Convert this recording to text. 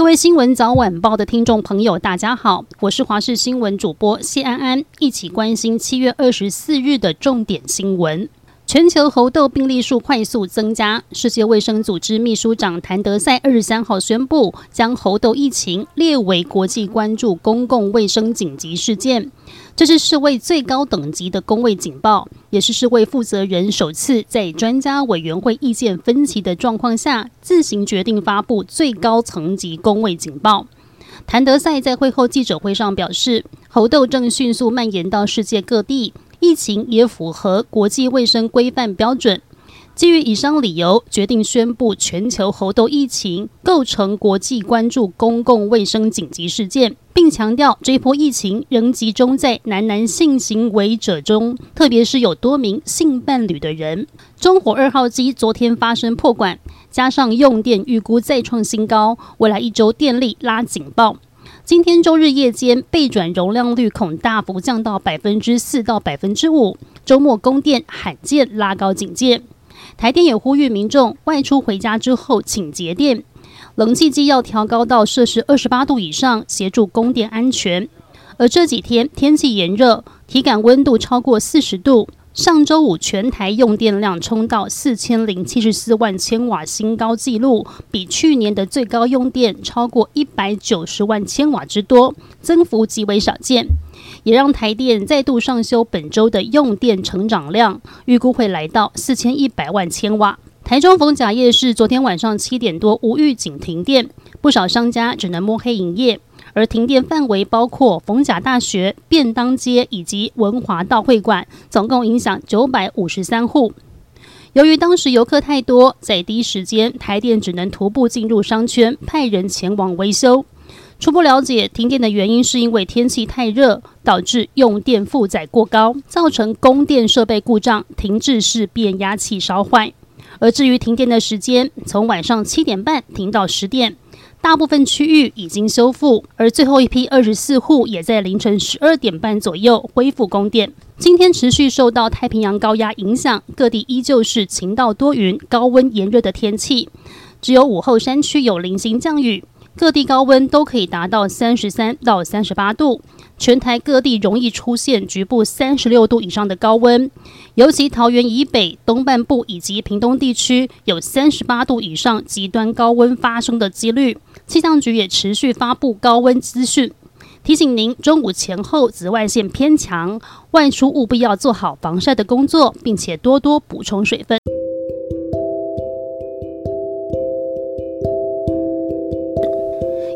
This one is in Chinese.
各位新闻早晚报的听众朋友，大家好，我是华视新闻主播谢安安，一起关心七月二十四日的重点新闻。全球猴痘病例数快速增加，世界卫生组织秘书长谭德赛二十三号宣布，将猴痘疫情列为国际关注公共卫生紧急事件。这是世卫最高等级的公卫警报，也是世卫负责人首次在专家委员会意见分歧的状况下，自行决定发布最高层级公卫警报。谭德赛在会后记者会上表示，猴痘正迅速蔓延到世界各地。疫情也符合国际卫生规范标准。基于以上理由，决定宣布全球猴痘疫情构成国际关注公共卫生紧急事件，并强调这一波疫情仍集中在男男性行为者中，特别是有多名性伴侣的人。中火二号机昨天发生破管，加上用电预估再创新高，未来一周电力拉警报。今天周日夜间备转容量率恐大幅降到百分之四到百分之五，周末供电罕见拉高警戒。台电也呼吁民众外出回家之后请节电，冷气机要调高到摄氏二十八度以上，协助供电安全。而这几天天气炎热，体感温度超过四十度。上周五，全台用电量冲到四千零七十四万千瓦新高纪录，比去年的最高用电超过一百九十万千瓦之多，增幅极为少见，也让台电再度上修本周的用电成长量，预估会来到四千一百万千瓦。台中逢甲夜市昨天晚上七点多无预警停电，不少商家只能摸黑营业。而停电范围包括逢甲大学、便当街以及文华道会馆，总共影响九百五十三户。由于当时游客太多，在第一时间，台电只能徒步进入商圈，派人前往维修。初步了解，停电的原因是因为天气太热，导致用电负载过高，造成供电设备故障，停滞式变压器烧坏。而至于停电的时间，从晚上七点半停到十点。大部分区域已经修复，而最后一批二十四户也在凌晨十二点半左右恢复供电。今天持续受到太平洋高压影响，各地依旧是晴到多云、高温炎热的天气，只有午后山区有零星降雨。各地高温都可以达到三十三到三十八度，全台各地容易出现局部三十六度以上的高温，尤其桃园以北、东半部以及屏东地区有三十八度以上极端高温发生的几率。气象局也持续发布高温资讯，提醒您中午前后紫外线偏强，外出务必要做好防晒的工作，并且多多补充水分。